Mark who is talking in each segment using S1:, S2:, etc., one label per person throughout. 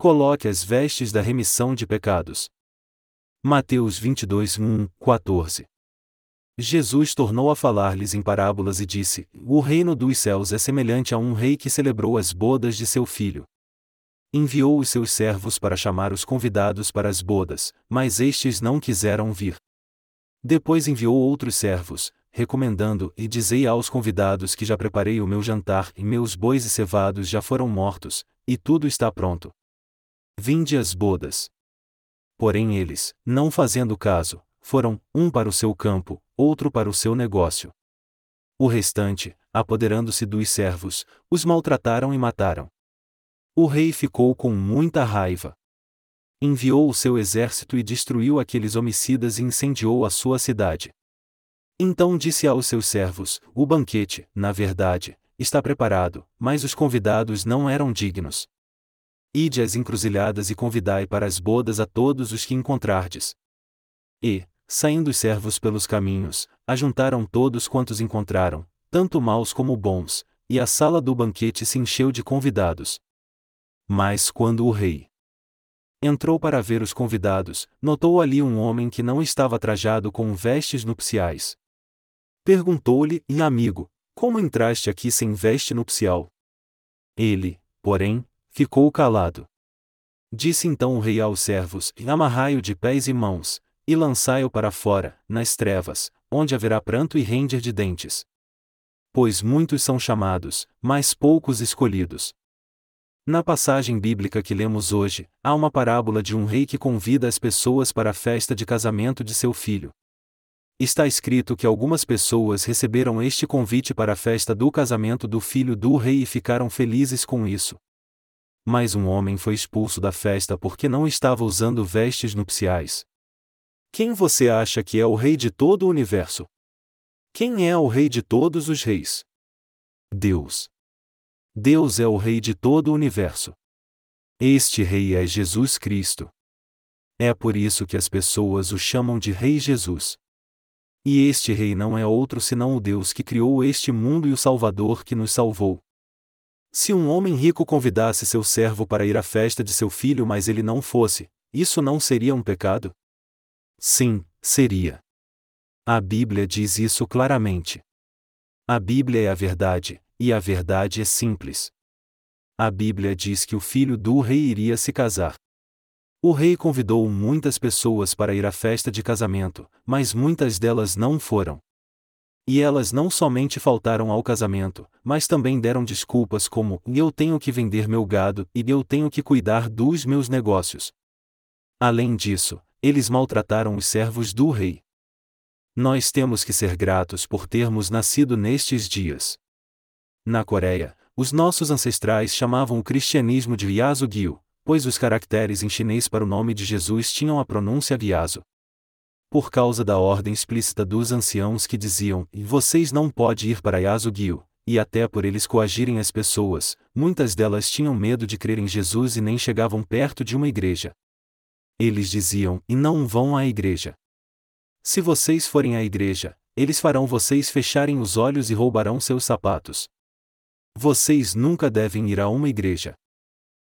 S1: Coloque as vestes da remissão de pecados. Mateus 22, 1, 14. Jesus tornou a falar-lhes em parábolas e disse: O reino dos céus é semelhante a um rei que celebrou as bodas de seu filho. Enviou os seus servos para chamar os convidados para as bodas, mas estes não quiseram vir. Depois enviou outros servos, recomendando: E dizei aos convidados que já preparei o meu jantar, e meus bois e cevados já foram mortos, e tudo está pronto. Vinde as bodas. Porém eles, não fazendo caso, foram, um para o seu campo, outro para o seu negócio. O restante, apoderando-se dos servos, os maltrataram e mataram. O rei ficou com muita raiva. Enviou o seu exército e destruiu aqueles homicidas e incendiou a sua cidade. Então disse aos seus servos: O banquete, na verdade, está preparado, mas os convidados não eram dignos. Ide às encruzilhadas e convidai para as bodas a todos os que encontrardes. E, saindo os servos pelos caminhos, ajuntaram todos quantos encontraram, tanto maus como bons, e a sala do banquete se encheu de convidados. Mas quando o rei entrou para ver os convidados, notou ali um homem que não estava trajado com vestes nupciais. Perguntou-lhe, amigo, como entraste aqui sem veste nupcial? Ele, porém, ficou calado. Disse então o rei aos servos: Amarrai-o de pés e mãos, e lançai-o para fora, nas trevas, onde haverá pranto e render de dentes. Pois muitos são chamados, mas poucos escolhidos. Na passagem bíblica que lemos hoje, há uma parábola de um rei que convida as pessoas para a festa de casamento de seu filho. Está escrito que algumas pessoas receberam este convite para a festa do casamento do filho do rei e ficaram felizes com isso mas um homem foi expulso da festa porque não estava usando vestes nupciais. Quem você acha que é o rei de todo o universo? Quem é o rei de todos os reis? Deus. Deus é o rei de todo o universo. Este rei é Jesus Cristo. É por isso que as pessoas o chamam de Rei Jesus. E este rei não é outro senão o Deus que criou este mundo e o Salvador que nos salvou. Se um homem rico convidasse seu servo para ir à festa de seu filho, mas ele não fosse, isso não seria um pecado? Sim, seria. A Bíblia diz isso claramente. A Bíblia é a verdade, e a verdade é simples. A Bíblia diz que o filho do rei iria se casar. O rei convidou muitas pessoas para ir à festa de casamento, mas muitas delas não foram. E elas não somente faltaram ao casamento, mas também deram desculpas como: eu tenho que vender meu gado e eu tenho que cuidar dos meus negócios. Além disso, eles maltrataram os servos do rei. Nós temos que ser gratos por termos nascido nestes dias. Na Coreia, os nossos ancestrais chamavam o cristianismo de Yasugyu, pois os caracteres em chinês para o nome de Jesus tinham a pronúncia Vyaso por causa da ordem explícita dos anciãos que diziam: vocês não podem ir para Yasugyu, e até por eles coagirem as pessoas, muitas delas tinham medo de crer em Jesus e nem chegavam perto de uma igreja. Eles diziam: e não vão à igreja. Se vocês forem à igreja, eles farão vocês fecharem os olhos e roubarão seus sapatos. Vocês nunca devem ir a uma igreja.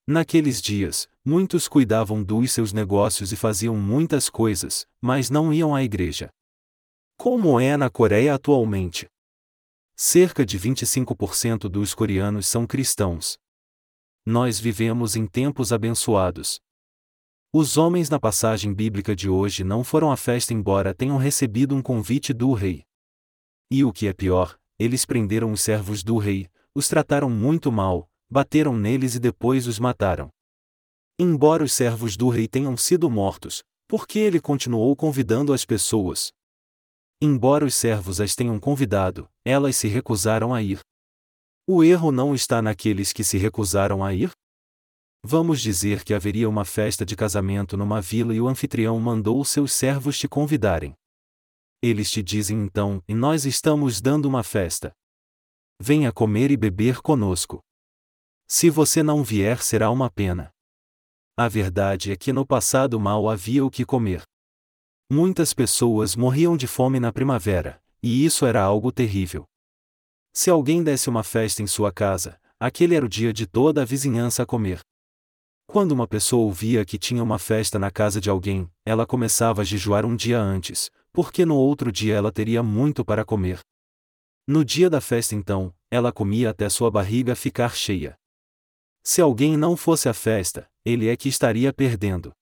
S1: Naqueles dias, muitos cuidavam dos seus negócios e faziam muitas coisas, mas não iam à igreja. Como é na Coreia atualmente? Cerca de 25% dos coreanos são cristãos. Nós vivemos em tempos abençoados. Os homens na passagem bíblica de hoje não foram à festa embora tenham recebido um convite do rei. E o que é pior, eles prenderam os servos do rei, os trataram muito mal, bateram neles e depois os mataram. Embora os servos do rei tenham sido mortos, por que ele continuou convidando as pessoas? Embora os servos as tenham convidado, elas se recusaram a ir. O erro não está naqueles que se recusaram a ir? Vamos dizer que haveria uma festa de casamento numa vila e o anfitrião mandou seus servos te convidarem. Eles te dizem então: e nós estamos dando uma festa. Venha comer e beber conosco. Se você não vier, será uma pena. A verdade é que no passado mal havia o que comer. Muitas pessoas morriam de fome na primavera, e isso era algo terrível. Se alguém desse uma festa em sua casa, aquele era o dia de toda a vizinhança a comer. Quando uma pessoa ouvia que tinha uma festa na casa de alguém, ela começava a jejuar um dia antes, porque no outro dia ela teria muito para comer. No dia da festa, então, ela comia até sua barriga ficar cheia. Se alguém não fosse à festa, ele é que estaria perdendo.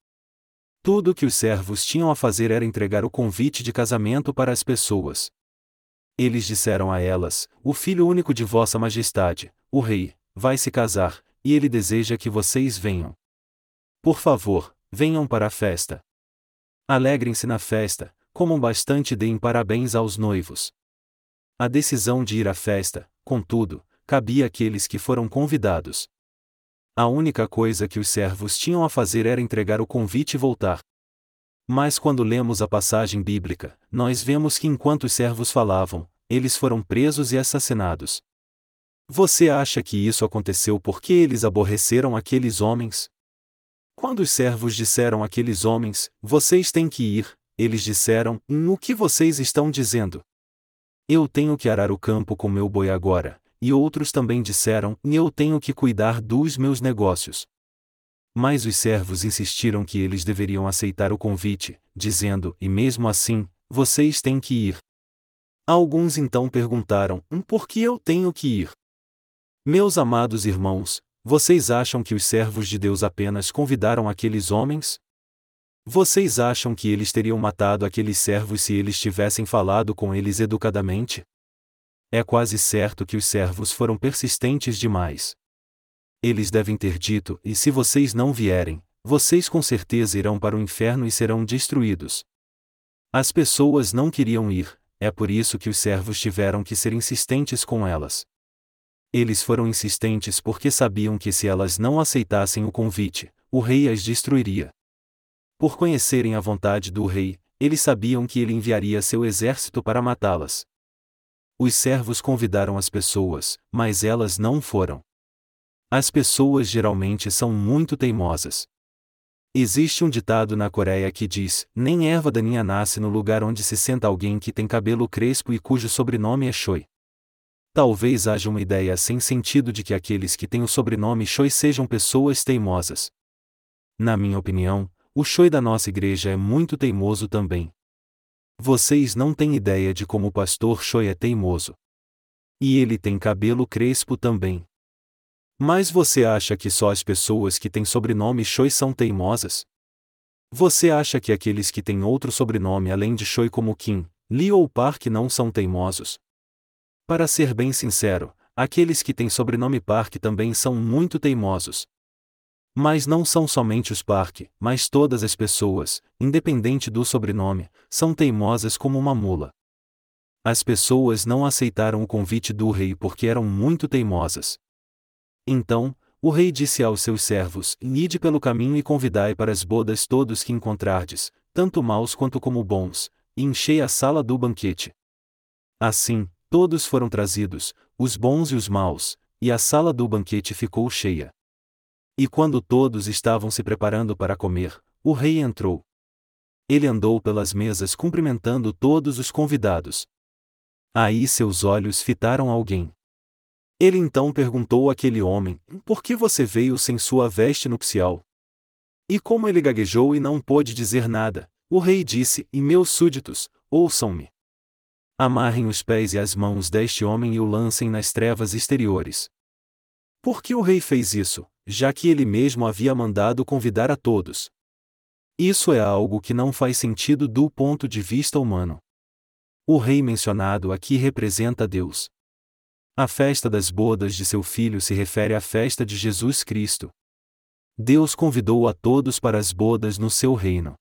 S1: Tudo o que os servos tinham a fazer era entregar o convite de casamento para as pessoas. Eles disseram a elas: O filho único de Vossa Majestade, o Rei, vai se casar, e ele deseja que vocês venham. Por favor, venham para a festa. Alegrem-se na festa, comam bastante e deem parabéns aos noivos. A decisão de ir à festa, contudo, cabia àqueles que foram convidados. A única coisa que os servos tinham a fazer era entregar o convite e voltar. Mas quando lemos a passagem bíblica, nós vemos que enquanto os servos falavam, eles foram presos e assassinados. Você acha que isso aconteceu porque eles aborreceram aqueles homens? Quando os servos disseram àqueles homens: Vocês têm que ir, eles disseram: O que vocês estão dizendo? Eu tenho que arar o campo com meu boi agora, e outros também disseram: Eu tenho que cuidar dos meus negócios. Mas os servos insistiram que eles deveriam aceitar o convite, dizendo: E mesmo assim, vocês têm que ir. Alguns então perguntaram: Por que eu tenho que ir? Meus amados irmãos, vocês acham que os servos de Deus apenas convidaram aqueles homens? Vocês acham que eles teriam matado aqueles servos se eles tivessem falado com eles educadamente? É quase certo que os servos foram persistentes demais. Eles devem ter dito: E se vocês não vierem, vocês com certeza irão para o inferno e serão destruídos. As pessoas não queriam ir, é por isso que os servos tiveram que ser insistentes com elas. Eles foram insistentes porque sabiam que se elas não aceitassem o convite, o rei as destruiria. Por conhecerem a vontade do rei, eles sabiam que ele enviaria seu exército para matá-las. Os servos convidaram as pessoas, mas elas não foram. As pessoas geralmente são muito teimosas. Existe um ditado na Coreia que diz: Nem erva daninha nasce no lugar onde se senta alguém que tem cabelo crespo e cujo sobrenome é Choi. Talvez haja uma ideia sem sentido de que aqueles que têm o sobrenome Choi sejam pessoas teimosas. Na minha opinião, o Choi da nossa igreja é muito teimoso também. Vocês não têm ideia de como o pastor Choi é teimoso. E ele tem cabelo crespo também. Mas você acha que só as pessoas que têm sobrenome Choi são teimosas? Você acha que aqueles que têm outro sobrenome além de Choi como Kim, Lee ou Park não são teimosos? Para ser bem sincero, aqueles que têm sobrenome Park também são muito teimosos. Mas não são somente os Park, mas todas as pessoas, independente do sobrenome, são teimosas como uma mula. As pessoas não aceitaram o convite do rei porque eram muito teimosas. Então, o rei disse aos seus servos: Ide pelo caminho e convidai para as bodas todos que encontrardes, tanto maus quanto como bons, e enchei a sala do banquete. Assim, Todos foram trazidos, os bons e os maus, e a sala do banquete ficou cheia. E quando todos estavam se preparando para comer, o rei entrou. Ele andou pelas mesas cumprimentando todos os convidados. Aí seus olhos fitaram alguém. Ele então perguntou àquele homem: Por que você veio sem sua veste nupcial? E como ele gaguejou e não pôde dizer nada, o rei disse: E meus súditos, ouçam-me. Amarrem os pés e as mãos deste homem e o lancem nas trevas exteriores. Por que o rei fez isso, já que ele mesmo havia mandado convidar a todos? Isso é algo que não faz sentido do ponto de vista humano. O rei mencionado aqui representa Deus. A festa das bodas de seu filho se refere à festa de Jesus Cristo. Deus convidou a todos para as bodas no seu reino.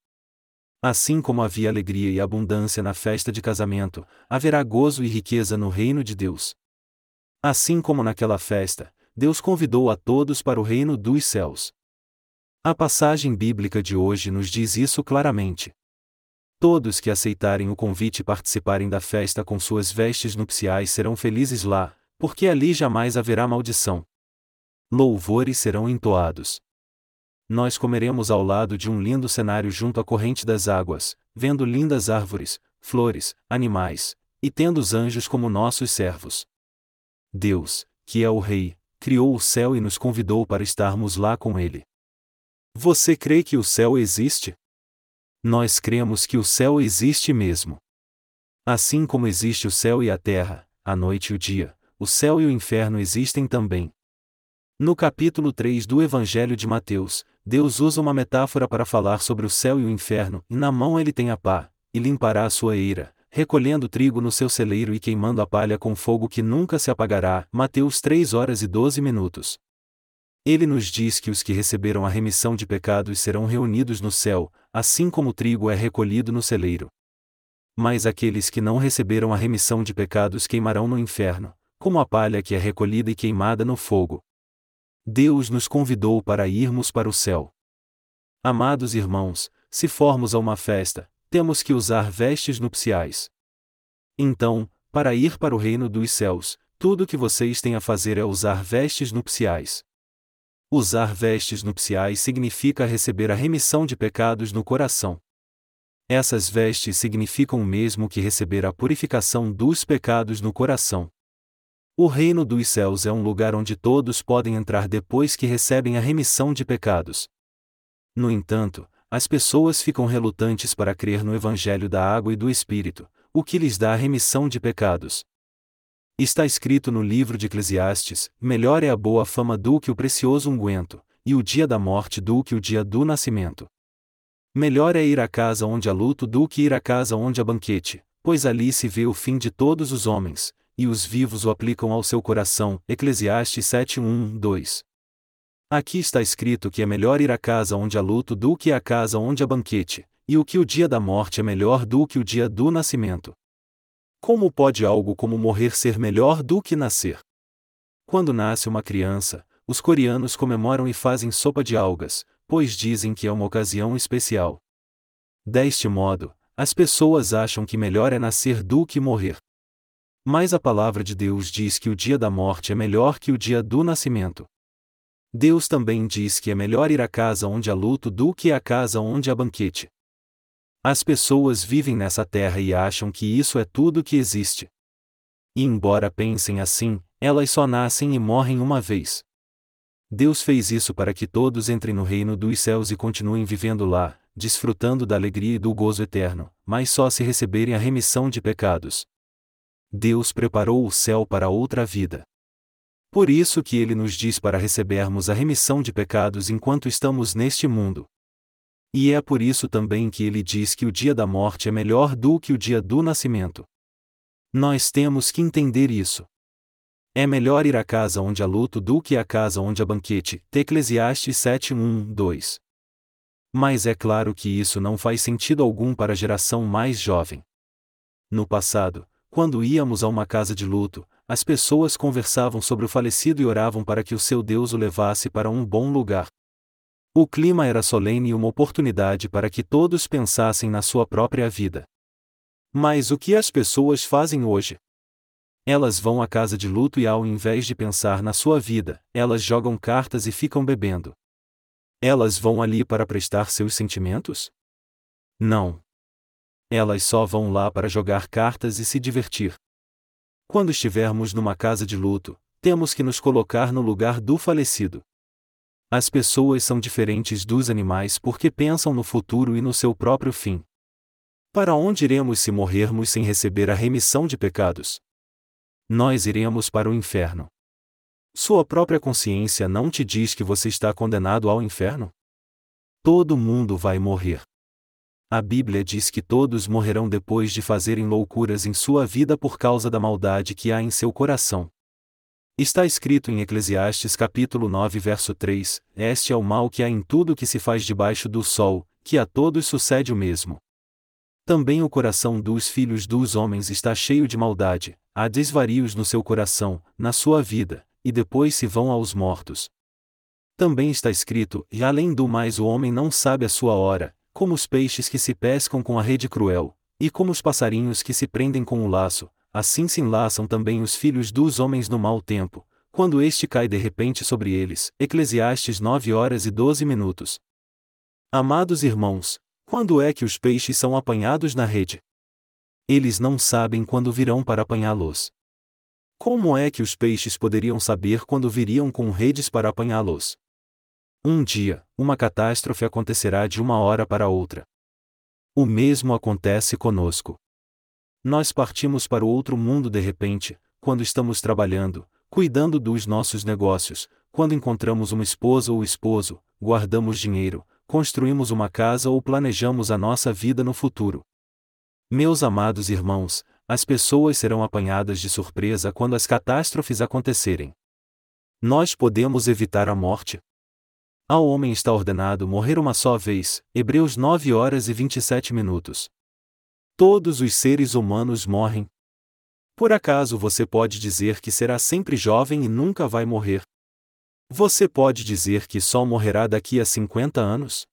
S1: Assim como havia alegria e abundância na festa de casamento, haverá gozo e riqueza no reino de Deus. Assim como naquela festa, Deus convidou a todos para o reino dos céus. A passagem bíblica de hoje nos diz isso claramente. Todos que aceitarem o convite e participarem da festa com suas vestes nupciais serão felizes lá, porque ali jamais haverá maldição. Louvores serão entoados nós comeremos ao lado de um lindo cenário junto à corrente das águas, vendo lindas árvores, flores, animais, e tendo os anjos como nossos servos. Deus, que é o Rei, criou o céu e nos convidou para estarmos lá com Ele. Você crê que o céu existe? Nós cremos que o céu existe mesmo. Assim como existe o céu e a terra, a noite e o dia, o céu e o inferno existem também. No capítulo 3 do Evangelho de Mateus, Deus usa uma metáfora para falar sobre o céu e o inferno, e na mão ele tem a pá, e limpará a sua eira, recolhendo trigo no seu celeiro e queimando a palha com fogo que nunca se apagará. Mateus 3 horas e 12 minutos. Ele nos diz que os que receberam a remissão de pecados serão reunidos no céu, assim como o trigo é recolhido no celeiro. Mas aqueles que não receberam a remissão de pecados queimarão no inferno, como a palha que é recolhida e queimada no fogo. Deus nos convidou para irmos para o céu. Amados irmãos, se formos a uma festa, temos que usar vestes nupciais. Então, para ir para o reino dos céus, tudo o que vocês têm a fazer é usar vestes nupciais. Usar vestes nupciais significa receber a remissão de pecados no coração. Essas vestes significam o mesmo que receber a purificação dos pecados no coração. O reino dos céus é um lugar onde todos podem entrar depois que recebem a remissão de pecados. No entanto, as pessoas ficam relutantes para crer no Evangelho da água e do Espírito, o que lhes dá a remissão de pecados. Está escrito no livro de Eclesiastes: melhor é a boa fama do que o precioso unguento, e o dia da morte do que o dia do nascimento. Melhor é ir à casa onde há luto do que ir à casa onde há banquete, pois ali se vê o fim de todos os homens, e os vivos o aplicam ao seu coração. Eclesiastes 7:1, 2. Aqui está escrito que é melhor ir à casa onde há luto do que à casa onde há banquete, e o que o dia da morte é melhor do que o dia do nascimento. Como pode algo como morrer ser melhor do que nascer? Quando nasce uma criança, os coreanos comemoram e fazem sopa de algas, pois dizem que é uma ocasião especial. Deste modo, as pessoas acham que melhor é nascer do que morrer. Mas a palavra de Deus diz que o dia da morte é melhor que o dia do nascimento. Deus também diz que é melhor ir à casa onde há luto do que à casa onde há banquete. As pessoas vivem nessa terra e acham que isso é tudo que existe. E embora pensem assim, elas só nascem e morrem uma vez. Deus fez isso para que todos entrem no reino dos céus e continuem vivendo lá, desfrutando da alegria e do gozo eterno, mas só se receberem a remissão de pecados. Deus preparou o céu para outra vida. Por isso que ele nos diz para recebermos a remissão de pecados enquanto estamos neste mundo. E é por isso também que ele diz que o dia da morte é melhor do que o dia do nascimento. Nós temos que entender isso. É melhor ir à casa onde há luto do que à casa onde há banquete. Eclesiastes 7, 1, 2. Mas é claro que isso não faz sentido algum para a geração mais jovem. No passado, quando íamos a uma casa de luto, as pessoas conversavam sobre o falecido e oravam para que o seu Deus o levasse para um bom lugar. O clima era solene e uma oportunidade para que todos pensassem na sua própria vida. Mas o que as pessoas fazem hoje? Elas vão à casa de luto e, ao invés de pensar na sua vida, elas jogam cartas e ficam bebendo. Elas vão ali para prestar seus sentimentos? Não elas só vão lá para jogar cartas e se divertir. Quando estivermos numa casa de luto, temos que nos colocar no lugar do falecido. As pessoas são diferentes dos animais porque pensam no futuro e no seu próprio fim. Para onde iremos se morrermos sem receber a remissão de pecados? Nós iremos para o inferno. Sua própria consciência não te diz que você está condenado ao inferno? Todo mundo vai morrer. A Bíblia diz que todos morrerão depois de fazerem loucuras em sua vida por causa da maldade que há em seu coração. Está escrito em Eclesiastes capítulo 9 verso 3, Este é o mal que há em tudo que se faz debaixo do sol, que a todos sucede o mesmo. Também o coração dos filhos dos homens está cheio de maldade, há desvarios no seu coração, na sua vida, e depois se vão aos mortos. Também está escrito, e além do mais o homem não sabe a sua hora, como os peixes que se pescam com a rede cruel, e como os passarinhos que se prendem com o laço, assim se enlaçam também os filhos dos homens no mau tempo, quando este cai de repente sobre eles. Eclesiastes 9 horas e 12 minutos. Amados irmãos, quando é que os peixes são apanhados na rede? Eles não sabem quando virão para apanhá-los. Como é que os peixes poderiam saber quando viriam com redes para apanhá-los? Um dia, uma catástrofe acontecerá de uma hora para outra. O mesmo acontece conosco. Nós partimos para o outro mundo de repente, quando estamos trabalhando, cuidando dos nossos negócios, quando encontramos uma esposa ou esposo, guardamos dinheiro, construímos uma casa ou planejamos a nossa vida no futuro. Meus amados irmãos, as pessoas serão apanhadas de surpresa quando as catástrofes acontecerem. Nós podemos evitar a morte? Ao homem está ordenado morrer uma só vez, Hebreus 9 horas e 27 minutos. Todos os seres humanos morrem. Por acaso você pode dizer que será sempre jovem e nunca vai morrer? Você pode dizer que só morrerá daqui a 50 anos?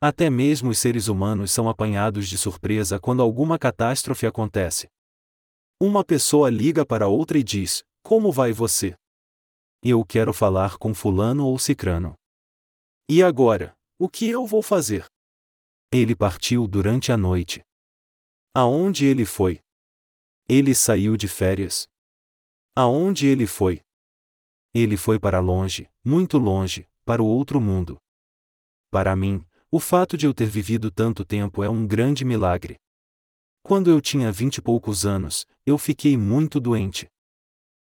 S1: Até mesmo os seres humanos são apanhados de surpresa quando alguma catástrofe acontece. Uma pessoa liga para outra e diz: Como vai você? Eu quero falar com Fulano ou Cicrano. E agora, o que eu vou fazer? Ele partiu durante a noite. Aonde ele foi? Ele saiu de férias. Aonde ele foi? Ele foi para longe, muito longe, para o outro mundo. Para mim, o fato de eu ter vivido tanto tempo é um grande milagre. Quando eu tinha vinte e poucos anos, eu fiquei muito doente.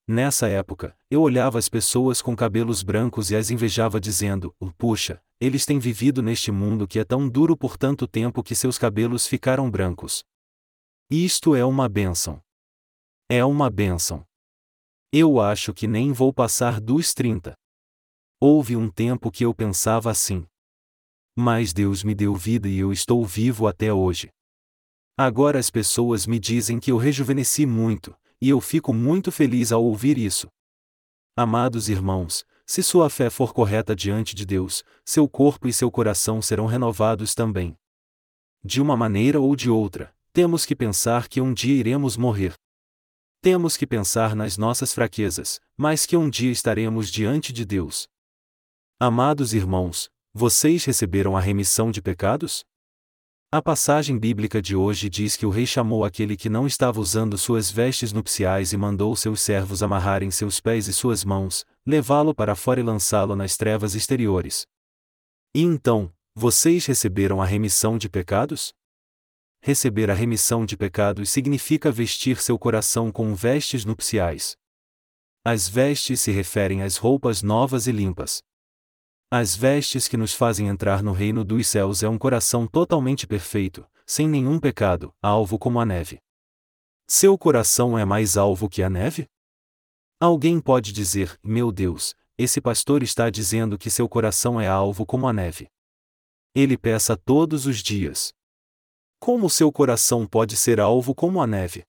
S1: Nessa época, eu olhava as pessoas com cabelos brancos e as invejava dizendo: Puxa, eles têm vivido neste mundo que é tão duro por tanto tempo que seus cabelos ficaram brancos. Isto é uma bênção. É uma bênção. Eu acho que nem vou passar dos 30. Houve um tempo que eu pensava assim. Mas Deus me deu vida e eu estou vivo até hoje. Agora as pessoas me dizem que eu rejuvenesci muito, e eu fico muito feliz ao ouvir isso. Amados irmãos, se sua fé for correta diante de Deus, seu corpo e seu coração serão renovados também. De uma maneira ou de outra, temos que pensar que um dia iremos morrer. Temos que pensar nas nossas fraquezas, mas que um dia estaremos diante de Deus. Amados irmãos, vocês receberam a remissão de pecados? A passagem bíblica de hoje diz que o rei chamou aquele que não estava usando suas vestes nupciais e mandou seus servos amarrarem seus pés e suas mãos, levá-lo para fora e lançá-lo nas trevas exteriores. E então, vocês receberam a remissão de pecados? Receber a remissão de pecados significa vestir seu coração com vestes nupciais. As vestes se referem às roupas novas e limpas. As vestes que nos fazem entrar no reino dos céus é um coração totalmente perfeito, sem nenhum pecado, alvo como a neve. Seu coração é mais alvo que a neve? Alguém pode dizer: Meu Deus, esse pastor está dizendo que seu coração é alvo como a neve. Ele peça todos os dias. Como seu coração pode ser alvo como a neve?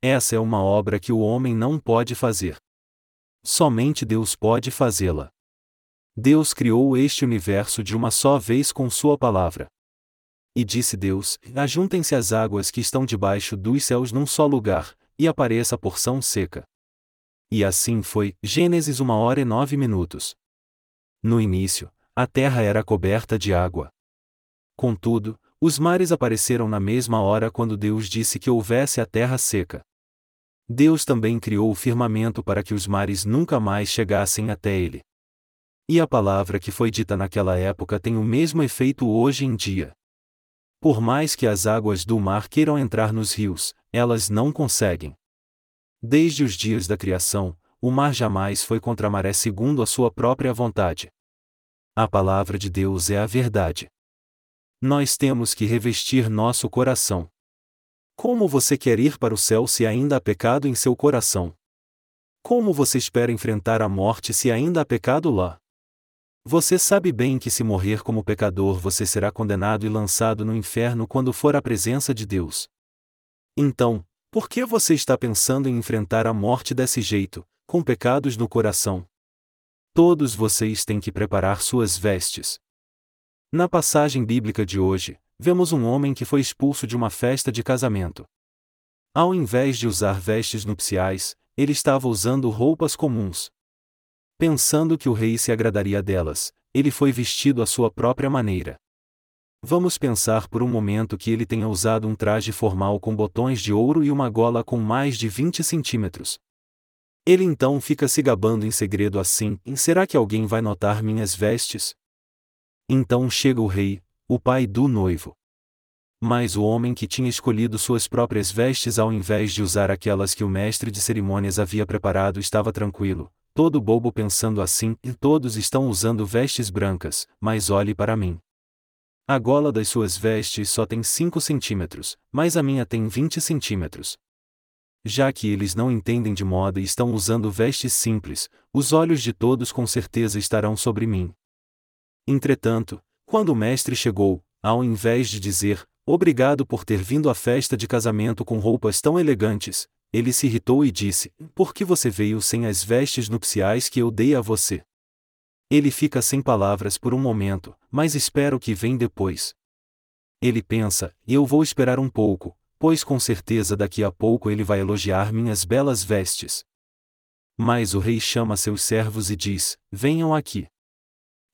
S1: Essa é uma obra que o homem não pode fazer. Somente Deus pode fazê-la. Deus criou este universo de uma só vez com Sua palavra. E disse Deus: Ajuntem-se as águas que estão debaixo dos céus num só lugar, e apareça a porção seca. E assim foi, Gênesis 1 hora e 9 minutos. No início, a terra era coberta de água. Contudo, os mares apareceram na mesma hora quando Deus disse que houvesse a terra seca. Deus também criou o firmamento para que os mares nunca mais chegassem até ele. E a palavra que foi dita naquela época tem o mesmo efeito hoje em dia. Por mais que as águas do mar queiram entrar nos rios, elas não conseguem. Desde os dias da criação, o mar jamais foi contra a maré segundo a sua própria vontade. A palavra de Deus é a verdade. Nós temos que revestir nosso coração. Como você quer ir para o céu se ainda há pecado em seu coração? Como você espera enfrentar a morte se ainda há pecado lá? Você sabe bem que se morrer como pecador você será condenado e lançado no inferno quando for à presença de Deus. Então, por que você está pensando em enfrentar a morte desse jeito, com pecados no coração? Todos vocês têm que preparar suas vestes. Na passagem bíblica de hoje, vemos um homem que foi expulso de uma festa de casamento. Ao invés de usar vestes nupciais, ele estava usando roupas comuns. Pensando que o rei se agradaria delas, ele foi vestido à sua própria maneira. Vamos pensar por um momento que ele tenha usado um traje formal com botões de ouro e uma gola com mais de 20 centímetros. Ele então fica se gabando em segredo assim: será que alguém vai notar minhas vestes? Então chega o rei, o pai do noivo. Mas o homem que tinha escolhido suas próprias vestes ao invés de usar aquelas que o mestre de cerimônias havia preparado estava tranquilo, todo bobo pensando assim: e todos estão usando vestes brancas, mas olhe para mim. A gola das suas vestes só tem 5 centímetros, mas a minha tem 20 centímetros. Já que eles não entendem de moda e estão usando vestes simples, os olhos de todos com certeza estarão sobre mim. Entretanto, quando o mestre chegou, ao invés de dizer, Obrigado por ter vindo à festa de casamento com roupas tão elegantes. Ele se irritou e disse: Por que você veio sem as vestes nupciais que eu dei a você? Ele fica sem palavras por um momento, mas espera o que vem depois. Ele pensa: Eu vou esperar um pouco, pois com certeza daqui a pouco ele vai elogiar minhas belas vestes. Mas o rei chama seus servos e diz: Venham aqui.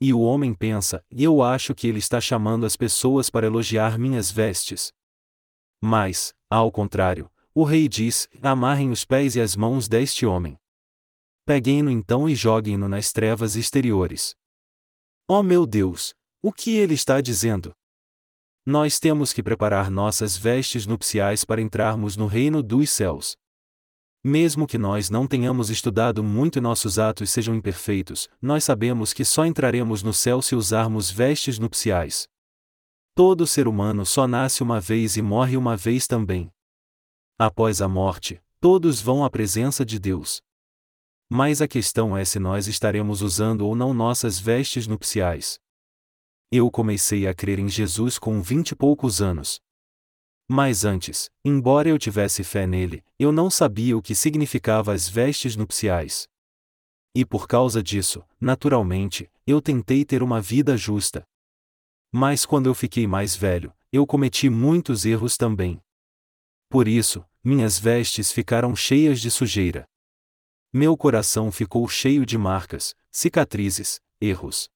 S1: E o homem pensa, eu acho que ele está chamando as pessoas para elogiar minhas vestes. Mas, ao contrário, o rei diz: amarrem os pés e as mãos deste homem. Peguem-no então e joguem-no nas trevas exteriores. Oh meu Deus! O que ele está dizendo? Nós temos que preparar nossas vestes nupciais para entrarmos no reino dos céus. Mesmo que nós não tenhamos estudado muito e nossos atos sejam imperfeitos, nós sabemos que só entraremos no céu se usarmos vestes nupciais. Todo ser humano só nasce uma vez e morre uma vez também. Após a morte, todos vão à presença de Deus. Mas a questão é se nós estaremos usando ou não nossas vestes nupciais. Eu comecei a crer em Jesus com vinte e poucos anos. Mas antes, embora eu tivesse fé nele, eu não sabia o que significava as vestes nupciais. E por causa disso, naturalmente, eu tentei ter uma vida justa. Mas quando eu fiquei mais velho, eu cometi muitos erros também. Por isso, minhas vestes ficaram cheias de sujeira. Meu coração ficou cheio de marcas, cicatrizes, erros.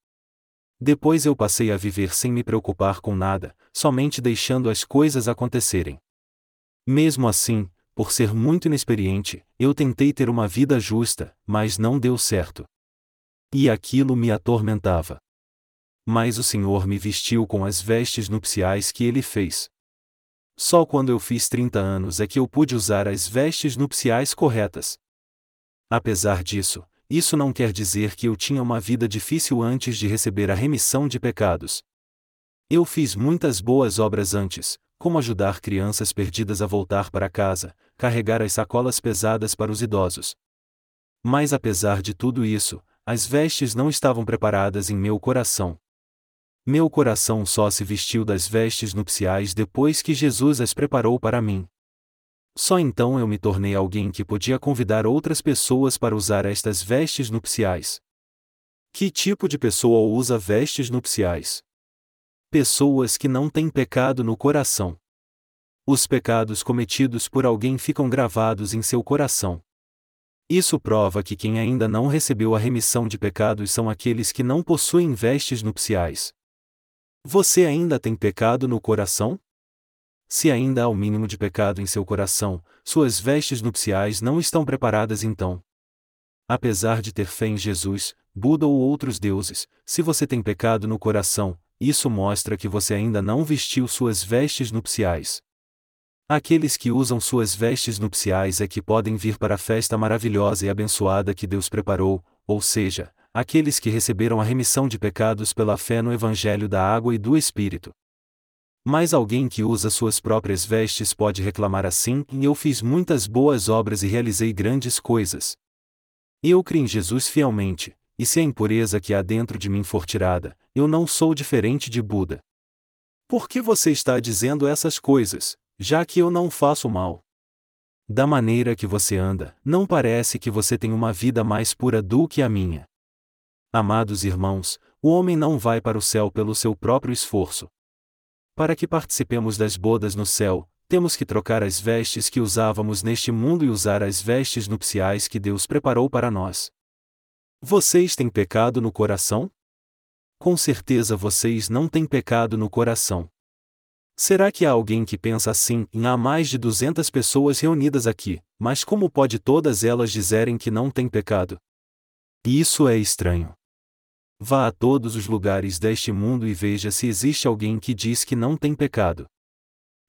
S1: Depois eu passei a viver sem me preocupar com nada, somente deixando as coisas acontecerem. Mesmo assim, por ser muito inexperiente, eu tentei ter uma vida justa, mas não deu certo. E aquilo me atormentava. Mas o Senhor me vestiu com as vestes nupciais que ele fez. Só quando eu fiz 30 anos é que eu pude usar as vestes nupciais corretas. Apesar disso, isso não quer dizer que eu tinha uma vida difícil antes de receber a remissão de pecados. Eu fiz muitas boas obras antes, como ajudar crianças perdidas a voltar para casa, carregar as sacolas pesadas para os idosos. Mas apesar de tudo isso, as vestes não estavam preparadas em meu coração. Meu coração só se vestiu das vestes nupciais depois que Jesus as preparou para mim. Só então eu me tornei alguém que podia convidar outras pessoas para usar estas vestes nupciais. Que tipo de pessoa usa vestes nupciais? Pessoas que não têm pecado no coração. Os pecados cometidos por alguém ficam gravados em seu coração. Isso prova que quem ainda não recebeu a remissão de pecados são aqueles que não possuem vestes nupciais. Você ainda tem pecado no coração? Se ainda há o mínimo de pecado em seu coração, suas vestes nupciais não estão preparadas então. Apesar de ter fé em Jesus, Buda ou outros deuses, se você tem pecado no coração, isso mostra que você ainda não vestiu suas vestes nupciais. Aqueles que usam suas vestes nupciais é que podem vir para a festa maravilhosa e abençoada que Deus preparou, ou seja, aqueles que receberam a remissão de pecados pela fé no Evangelho da Água e do Espírito. Mas alguém que usa suas próprias vestes pode reclamar assim: eu fiz muitas boas obras e realizei grandes coisas. Eu creio em Jesus fielmente, e se a impureza que há dentro de mim for tirada, eu não sou diferente de Buda. Por que você está dizendo essas coisas, já que eu não faço mal? Da maneira que você anda, não parece que você tem uma vida mais pura do que a minha. Amados irmãos, o homem não vai para o céu pelo seu próprio esforço. Para que participemos das bodas no céu, temos que trocar as vestes que usávamos neste mundo e usar as vestes nupciais que Deus preparou para nós. Vocês têm pecado no coração? Com certeza vocês não têm pecado no coração. Será que há alguém que pensa assim? Há mais de 200 pessoas reunidas aqui, mas como pode todas elas dizerem que não têm pecado? Isso é estranho. Vá a todos os lugares deste mundo e veja se existe alguém que diz que não tem pecado.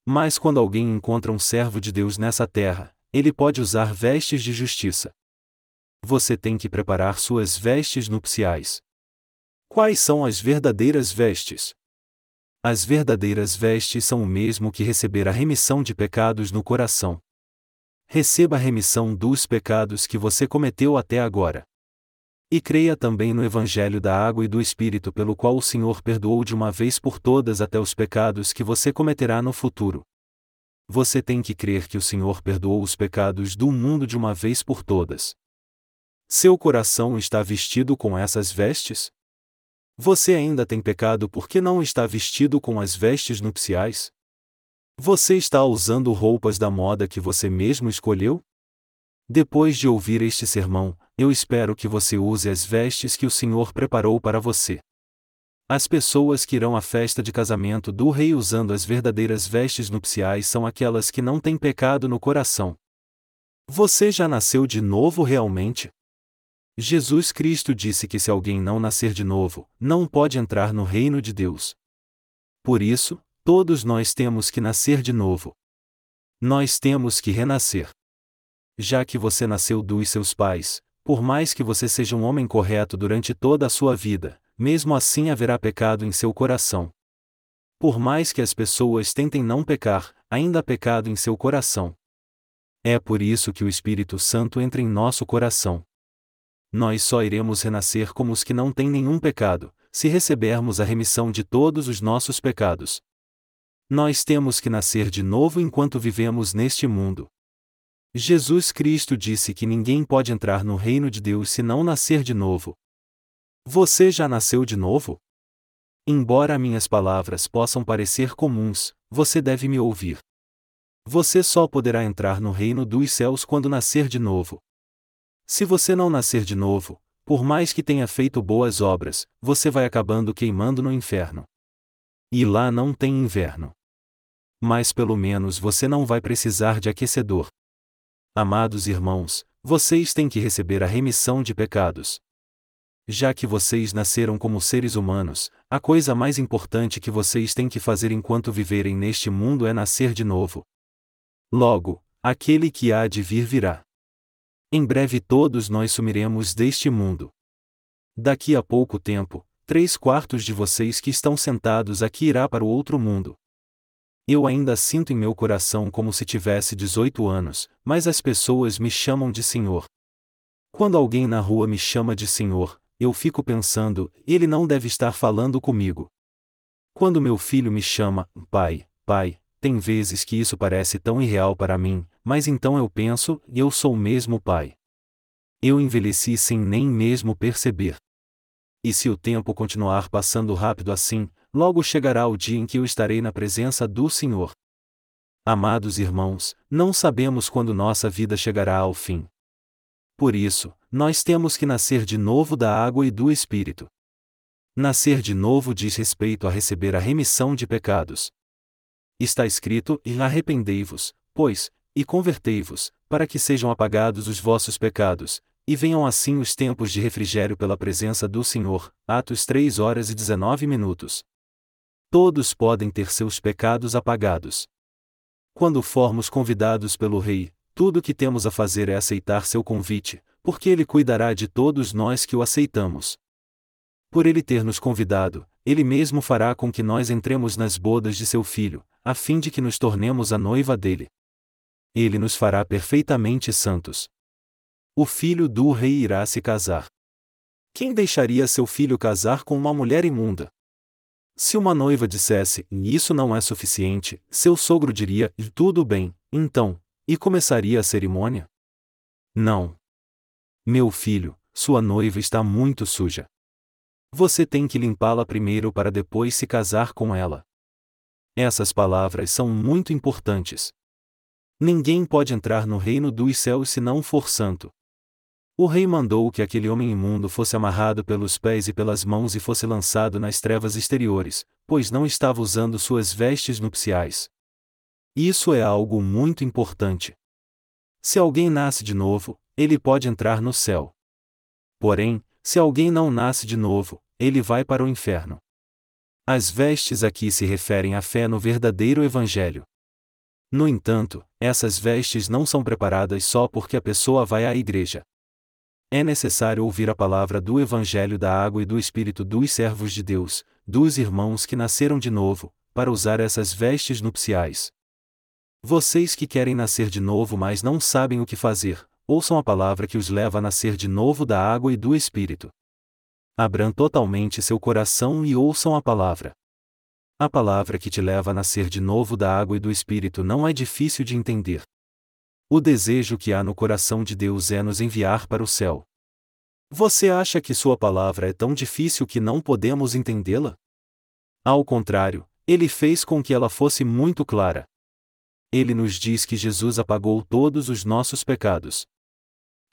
S1: Mas quando alguém encontra um servo de Deus nessa terra, ele pode usar vestes de justiça. Você tem que preparar suas vestes nupciais. Quais são as verdadeiras vestes? As verdadeiras vestes são o mesmo que receber a remissão de pecados no coração. Receba a remissão dos pecados que você cometeu até agora. E creia também no Evangelho da Água e do Espírito, pelo qual o Senhor perdoou de uma vez por todas até os pecados que você cometerá no futuro. Você tem que crer que o Senhor perdoou os pecados do mundo de uma vez por todas. Seu coração está vestido com essas vestes? Você ainda tem pecado porque não está vestido com as vestes nupciais? Você está usando roupas da moda que você mesmo escolheu? Depois de ouvir este sermão, eu espero que você use as vestes que o Senhor preparou para você. As pessoas que irão à festa de casamento do rei usando as verdadeiras vestes nupciais são aquelas que não têm pecado no coração. Você já nasceu de novo realmente? Jesus Cristo disse que se alguém não nascer de novo, não pode entrar no reino de Deus. Por isso, todos nós temos que nascer de novo. Nós temos que renascer. Já que você nasceu dos seus pais, por mais que você seja um homem correto durante toda a sua vida, mesmo assim haverá pecado em seu coração. Por mais que as pessoas tentem não pecar, ainda há pecado em seu coração. É por isso que o Espírito Santo entra em nosso coração nós só iremos renascer como os que não têm nenhum pecado, se recebermos a remissão de todos os nossos pecados. Nós temos que nascer de novo enquanto vivemos neste mundo. Jesus Cristo disse que ninguém pode entrar no reino de Deus se não nascer de novo. Você já nasceu de novo? Embora minhas palavras possam parecer comuns, você deve me ouvir. Você só poderá entrar no reino dos céus quando nascer de novo. Se você não nascer de novo, por mais que tenha feito boas obras, você vai acabando queimando no inferno. E lá não tem inverno. Mas pelo menos você não vai precisar de aquecedor. Amados irmãos, vocês têm que receber a remissão de pecados. Já que vocês nasceram como seres humanos, a coisa mais importante que vocês têm que fazer enquanto viverem neste mundo é nascer de novo. Logo, aquele que há de vir virá. Em breve todos nós sumiremos deste mundo. Daqui a pouco tempo, três quartos de vocês que estão sentados aqui irá para o outro mundo. Eu ainda sinto em meu coração como se tivesse 18 anos, mas as pessoas me chamam de Senhor. Quando alguém na rua me chama de Senhor, eu fico pensando, ele não deve estar falando comigo. Quando meu filho me chama, pai, pai, tem vezes que isso parece tão irreal para mim, mas então eu penso, eu sou mesmo pai. Eu envelheci sem nem mesmo perceber. E se o tempo continuar passando rápido assim, logo chegará o dia em que eu estarei na presença do Senhor. Amados irmãos, não sabemos quando nossa vida chegará ao fim. Por isso, nós temos que nascer de novo da água e do Espírito. Nascer de novo diz respeito a receber a remissão de pecados. Está escrito: E arrependei-vos, pois, e convertei-vos, para que sejam apagados os vossos pecados, e venham assim os tempos de refrigério pela presença do Senhor. Atos 3 horas e 19 minutos. Todos podem ter seus pecados apagados. Quando formos convidados pelo Rei, tudo o que temos a fazer é aceitar seu convite, porque ele cuidará de todos nós que o aceitamos. Por ele ter nos convidado, ele mesmo fará com que nós entremos nas bodas de seu filho, a fim de que nos tornemos a noiva dele ele nos fará perfeitamente santos. O filho do rei irá se casar. Quem deixaria seu filho casar com uma mulher imunda? Se uma noiva dissesse, isso não é suficiente, seu sogro diria, tudo bem, então, e começaria a cerimônia? Não. Meu filho, sua noiva está muito suja. Você tem que limpá-la primeiro para depois se casar com ela. Essas palavras são muito importantes. Ninguém pode entrar no reino dos céus se não for santo. O rei mandou que aquele homem imundo fosse amarrado pelos pés e pelas mãos e fosse lançado nas trevas exteriores, pois não estava usando suas vestes nupciais. Isso é algo muito importante. Se alguém nasce de novo, ele pode entrar no céu. Porém, se alguém não nasce de novo, ele vai para o inferno. As vestes aqui se referem à fé no verdadeiro Evangelho. No entanto, essas vestes não são preparadas só porque a pessoa vai à igreja. É necessário ouvir a palavra do Evangelho da água e do Espírito dos servos de Deus, dos irmãos que nasceram de novo, para usar essas vestes nupciais. Vocês que querem nascer de novo mas não sabem o que fazer, ouçam a palavra que os leva a nascer de novo da água e do Espírito. Abram totalmente seu coração e ouçam a palavra. A palavra que te leva a nascer de novo da água e do Espírito não é difícil de entender. O desejo que há no coração de Deus é nos enviar para o céu. Você acha que Sua palavra é tão difícil que não podemos entendê-la? Ao contrário, Ele fez com que ela fosse muito clara. Ele nos diz que Jesus apagou todos os nossos pecados.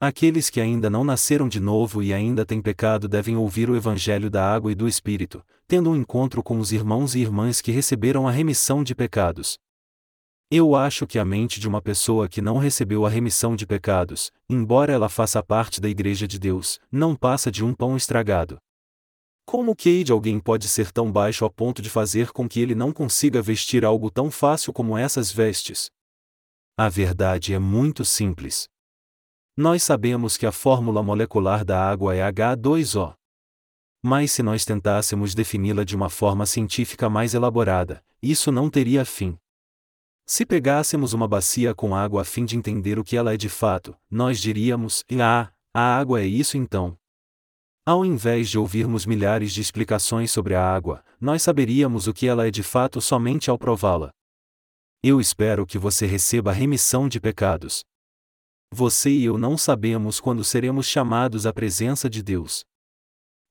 S1: Aqueles que ainda não nasceram de novo e ainda têm pecado devem ouvir o Evangelho da água e do Espírito, tendo um encontro com os irmãos e irmãs que receberam a remissão de pecados. Eu acho que a mente de uma pessoa que não recebeu a remissão de pecados, embora ela faça parte da Igreja de Deus, não passa de um pão estragado. Como que de alguém pode ser tão baixo a ponto de fazer com que ele não consiga vestir algo tão fácil como essas vestes? A verdade é muito simples. Nós sabemos que a fórmula molecular da água é H2O. Mas se nós tentássemos defini-la de uma forma científica mais elaborada, isso não teria fim. Se pegássemos uma bacia com água a fim de entender o que ela é de fato, nós diríamos: Ah, a água é isso então. Ao invés de ouvirmos milhares de explicações sobre a água, nós saberíamos o que ela é de fato somente ao prová-la. Eu espero que você receba remissão de pecados. Você e eu não sabemos quando seremos chamados à presença de Deus.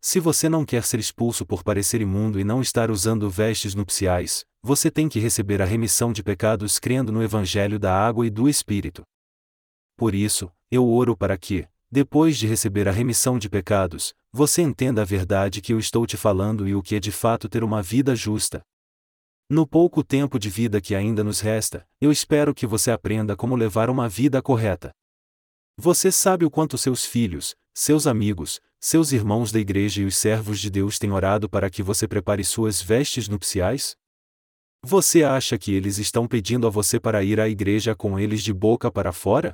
S1: Se você não quer ser expulso por parecer imundo e não estar usando vestes nupciais, você tem que receber a remissão de pecados crendo no Evangelho da água e do Espírito. Por isso, eu oro para que, depois de receber a remissão de pecados, você entenda a verdade que eu estou te falando e o que é de fato ter uma vida justa. No pouco tempo de vida que ainda nos resta, eu espero que você aprenda como levar uma vida correta. Você sabe o quanto seus filhos, seus amigos, seus irmãos da igreja e os servos de Deus têm orado para que você prepare suas vestes nupciais? Você acha que eles estão pedindo a você para ir à igreja com eles de boca para fora?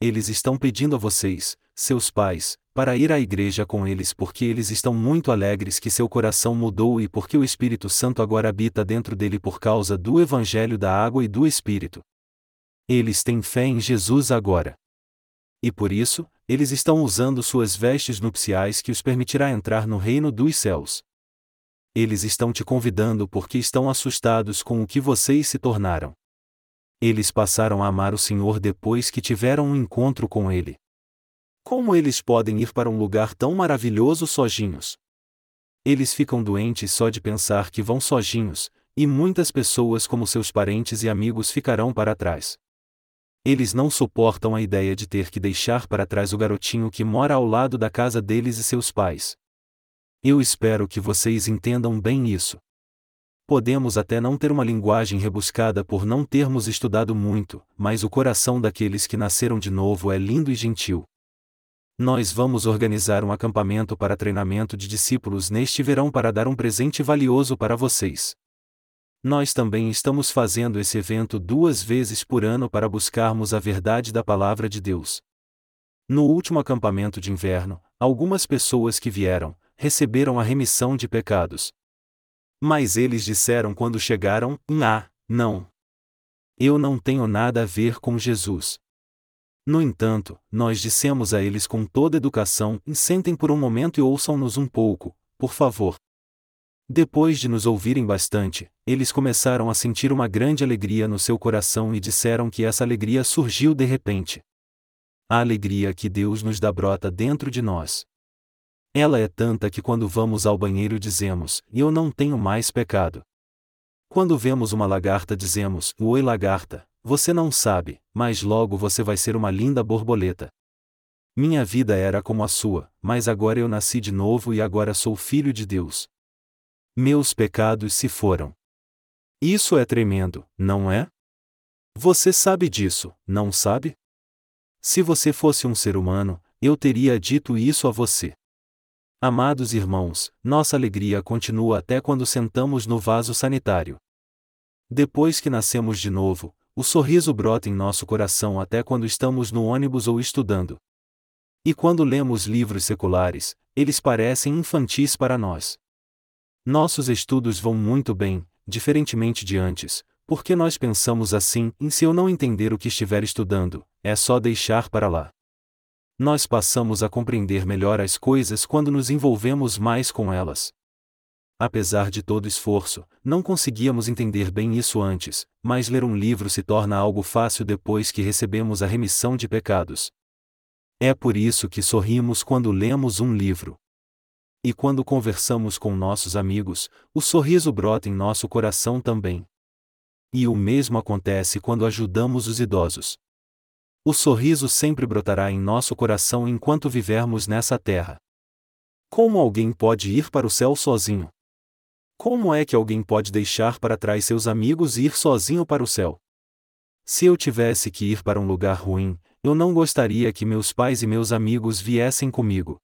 S1: Eles estão pedindo a vocês, seus pais, para ir à igreja com eles porque eles estão muito alegres que seu coração mudou e porque o Espírito Santo agora habita dentro dele por causa do Evangelho da água e do Espírito. Eles têm fé em Jesus agora. E por isso, eles estão usando suas vestes nupciais que os permitirá entrar no reino dos céus. Eles estão te convidando porque estão assustados com o que vocês se tornaram. Eles passaram a amar o Senhor depois que tiveram um encontro com Ele. Como eles podem ir para um lugar tão maravilhoso sozinhos? Eles ficam doentes só de pensar que vão sozinhos, e muitas pessoas, como seus parentes e amigos, ficarão para trás. Eles não suportam a ideia de ter que deixar para trás o garotinho que mora ao lado da casa deles e seus pais. Eu espero que vocês entendam bem isso. Podemos até não ter uma linguagem rebuscada por não termos estudado muito, mas o coração daqueles que nasceram de novo é lindo e gentil. Nós vamos organizar um acampamento para treinamento de discípulos neste verão para dar um presente valioso para vocês nós também estamos fazendo esse evento duas vezes por ano para buscarmos a verdade da Palavra de Deus. No último acampamento de inverno, algumas pessoas que vieram, receberam a remissão de pecados. Mas eles disseram quando chegaram: Ah, não. Eu não tenho nada a ver com Jesus. No entanto, nós dissemos a eles com toda educação: sentem por um momento e ouçam-nos um pouco, por favor. Depois de nos ouvirem bastante, eles começaram a sentir uma grande alegria no seu coração e disseram que essa alegria surgiu de repente. A alegria que Deus nos dá brota dentro de nós. Ela é tanta que quando vamos ao banheiro dizemos: Eu não tenho mais pecado. Quando vemos uma lagarta dizemos: Oi, lagarta, você não sabe, mas logo você vai ser uma linda borboleta. Minha vida era como a sua, mas agora eu nasci de novo e agora sou filho de Deus. Meus pecados se foram. Isso é tremendo, não é? Você sabe disso, não sabe? Se você fosse um ser humano, eu teria dito isso a você. Amados irmãos, nossa alegria continua até quando sentamos no vaso sanitário. Depois que nascemos de novo, o sorriso brota em nosso coração até quando estamos no ônibus ou estudando. E quando lemos livros seculares, eles parecem infantis para nós. Nossos estudos vão muito bem, diferentemente de antes, porque nós pensamos assim: em se eu não entender o que estiver estudando, é só deixar para lá. Nós passamos a compreender melhor as coisas quando nos envolvemos mais com elas. Apesar de todo esforço, não conseguíamos entender bem isso antes, mas ler um livro se torna algo fácil depois que recebemos a remissão de pecados. É por isso que sorrimos quando lemos um livro. E quando conversamos com nossos amigos, o sorriso brota em nosso coração também. E o mesmo acontece quando ajudamos os idosos. O sorriso sempre brotará em nosso coração enquanto vivermos nessa terra. Como alguém pode ir para o céu sozinho? Como é que alguém pode deixar para trás seus amigos e ir sozinho para o céu? Se eu tivesse que ir para um lugar ruim, eu não gostaria que meus pais e meus amigos viessem comigo.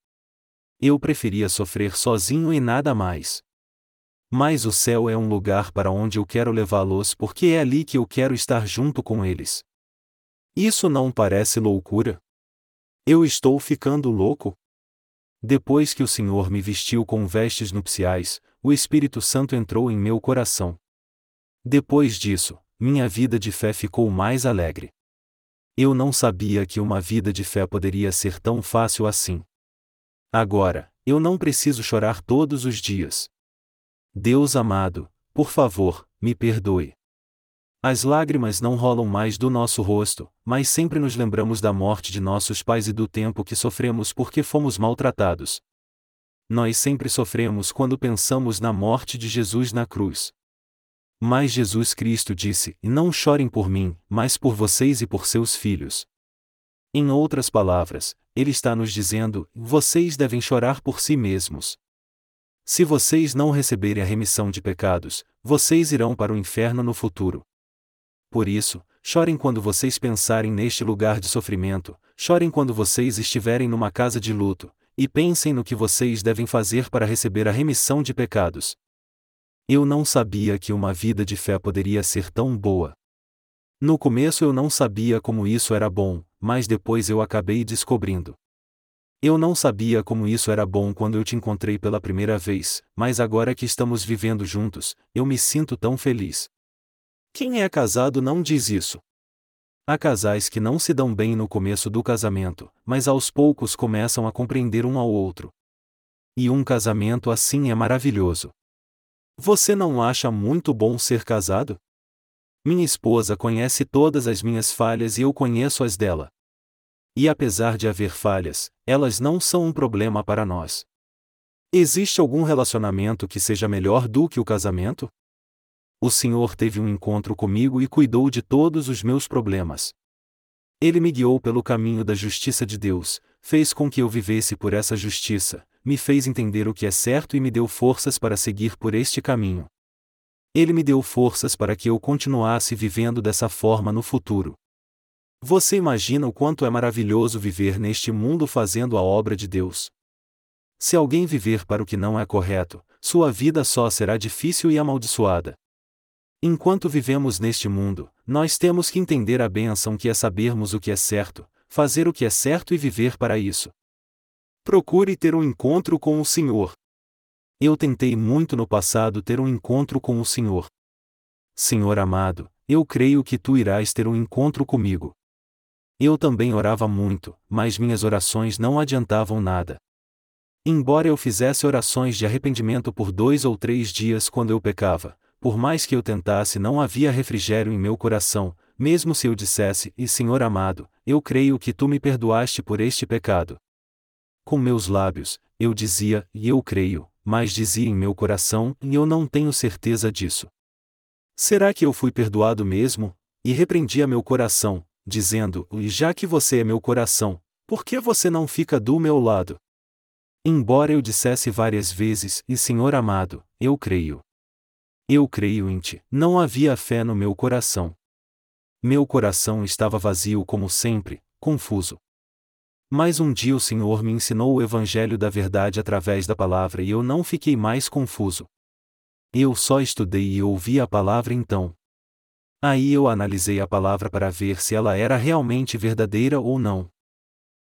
S1: Eu preferia sofrer sozinho e nada mais. Mas o céu é um lugar para onde eu quero levá-los porque é ali que eu quero estar junto com eles. Isso não parece loucura? Eu estou ficando louco? Depois que o Senhor me vestiu com vestes nupciais, o Espírito Santo entrou em meu coração. Depois disso, minha vida de fé ficou mais alegre. Eu não sabia que uma vida de fé poderia ser tão fácil assim. Agora, eu não preciso chorar todos os dias. Deus amado, por favor, me perdoe. As lágrimas não rolam mais do nosso rosto, mas sempre nos lembramos da morte de nossos pais e do tempo que sofremos porque fomos maltratados. Nós sempre sofremos quando pensamos na morte de Jesus na cruz. Mas Jesus Cristo disse: Não chorem por mim, mas por vocês e por seus filhos. Em outras palavras, Ele está nos dizendo: vocês devem chorar por si mesmos. Se vocês não receberem a remissão de pecados, vocês irão para o inferno no futuro. Por isso, chorem quando vocês pensarem neste lugar de sofrimento, chorem quando vocês estiverem numa casa de luto, e pensem no que vocês devem fazer para receber a remissão de pecados. Eu não sabia que uma vida de fé poderia ser tão boa. No começo eu não sabia como isso era bom, mas depois eu acabei descobrindo. Eu não sabia como isso era bom quando eu te encontrei pela primeira vez, mas agora que estamos vivendo juntos, eu me sinto tão feliz. Quem é casado não diz isso. Há casais que não se dão bem no começo do casamento, mas aos poucos começam a compreender um ao outro. E um casamento assim é maravilhoso. Você não acha muito bom ser casado? Minha esposa conhece todas as minhas falhas e eu conheço as dela. E apesar de haver falhas, elas não são um problema para nós. Existe algum relacionamento que seja melhor do que o casamento? O Senhor teve um encontro comigo e cuidou de todos os meus problemas. Ele me guiou pelo caminho da justiça de Deus, fez com que eu vivesse por essa justiça, me fez entender o que é certo e me deu forças para seguir por este caminho. Ele me deu forças para que eu continuasse vivendo dessa forma no futuro. Você imagina o quanto é maravilhoso viver neste mundo fazendo a obra de Deus? Se alguém viver para o que não é correto, sua vida só será difícil e amaldiçoada. Enquanto vivemos neste mundo, nós temos que entender a bênção que é sabermos o que é certo, fazer o que é certo e viver para isso. Procure ter um encontro com o Senhor. Eu tentei muito no passado ter um encontro com o Senhor. Senhor amado, eu creio que tu irás ter um encontro comigo. Eu também orava muito, mas minhas orações não adiantavam nada. Embora eu fizesse orações de arrependimento por dois ou três dias quando eu pecava, por mais que eu tentasse, não havia refrigério em meu coração, mesmo se eu dissesse: E Senhor amado, eu creio que tu me perdoaste por este pecado. Com meus lábios, eu dizia, e eu creio, mas dizia em meu coração, e eu não tenho certeza disso. Será que eu fui perdoado mesmo? E repreendia meu coração, dizendo: E já que você é meu coração, Por que você não fica do meu lado? Embora eu dissesse várias vezes, e Senhor amado, eu creio. Eu creio em ti, não havia fé no meu coração. Meu coração estava vazio como sempre, confuso. Mas um dia o Senhor me ensinou o Evangelho da Verdade através da palavra e eu não fiquei mais confuso. Eu só estudei e ouvi a palavra então. Aí eu analisei a palavra para ver se ela era realmente verdadeira ou não.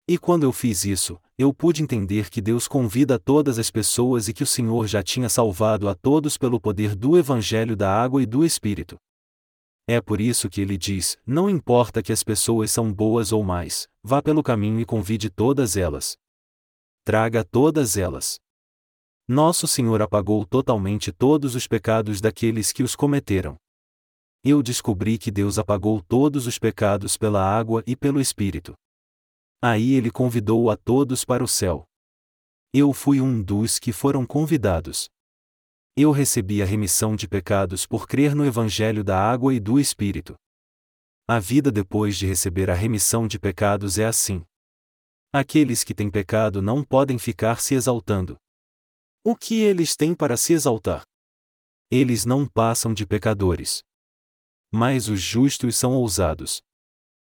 S1: E quando eu fiz isso, eu pude entender que Deus convida todas as pessoas e que o Senhor já tinha salvado a todos pelo poder do Evangelho da água e do Espírito. É por isso que ele diz: não importa que as pessoas são boas ou mais, vá pelo caminho e convide todas elas. Traga todas elas. Nosso Senhor apagou totalmente todos os pecados daqueles que os cometeram. Eu descobri que Deus apagou todos os pecados pela água e pelo Espírito. Aí ele convidou a todos para o céu. Eu fui um dos que foram convidados. Eu recebi a remissão de pecados por crer no Evangelho da água e do Espírito. A vida depois de receber a remissão de pecados é assim. Aqueles que têm pecado não podem ficar se exaltando. O que eles têm para se exaltar? Eles não passam de pecadores. Mas os justos são ousados.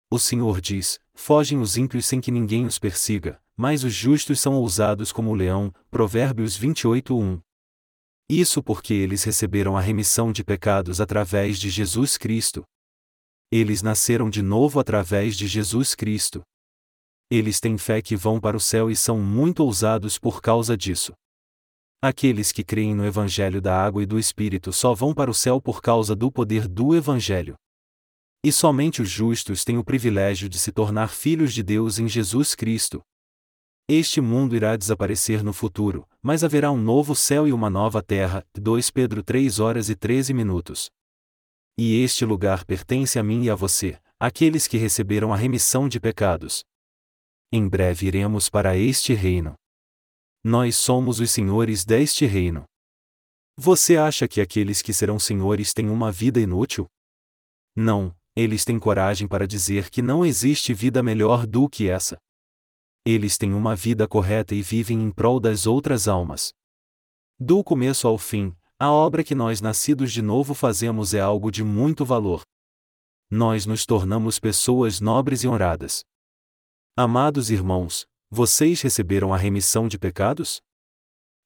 S1: O Senhor diz: Fogem os ímpios sem que ninguém os persiga, mas os justos são ousados como o leão. Provérbios 28:1. Isso porque eles receberam a remissão de pecados através de Jesus Cristo. Eles nasceram de novo através de Jesus Cristo. Eles têm fé que vão para o céu e são muito ousados por causa disso. Aqueles que creem no Evangelho da água e do Espírito só vão para o céu por causa do poder do Evangelho. E somente os justos têm o privilégio de se tornar filhos de Deus em Jesus Cristo. Este mundo irá desaparecer no futuro, mas haverá um novo céu e uma nova terra. 2 Pedro 3 horas e 13 minutos. E este lugar pertence a mim e a você, aqueles que receberam a remissão de pecados. Em breve iremos para este reino. Nós somos os senhores deste reino. Você acha que aqueles que serão senhores têm uma vida inútil? Não, eles têm coragem para dizer que não existe vida melhor do que essa. Eles têm uma vida correta e vivem em prol das outras almas. Do começo ao fim, a obra que nós nascidos de novo fazemos é algo de muito valor. Nós nos tornamos pessoas nobres e honradas. Amados irmãos, vocês receberam a remissão de pecados?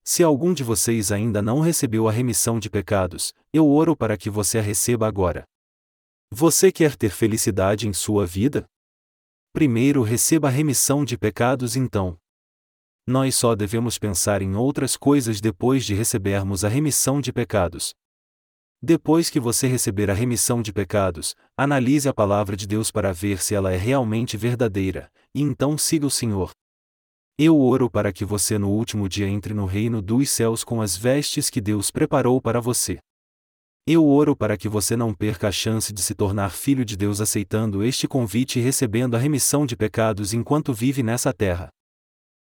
S1: Se algum de vocês ainda não recebeu a remissão de pecados, eu oro para que você a receba agora. Você quer ter felicidade em sua vida? Primeiro receba a remissão de pecados então. Nós só devemos pensar em outras coisas depois de recebermos a remissão de pecados. Depois que você receber a remissão de pecados, analise a palavra de Deus para ver se ela é realmente verdadeira, e então siga o Senhor. Eu oro para que você no último dia entre no reino dos céus com as vestes que Deus preparou para você. Eu oro para que você não perca a chance de se tornar filho de Deus aceitando este convite e recebendo a remissão de pecados enquanto vive nessa terra.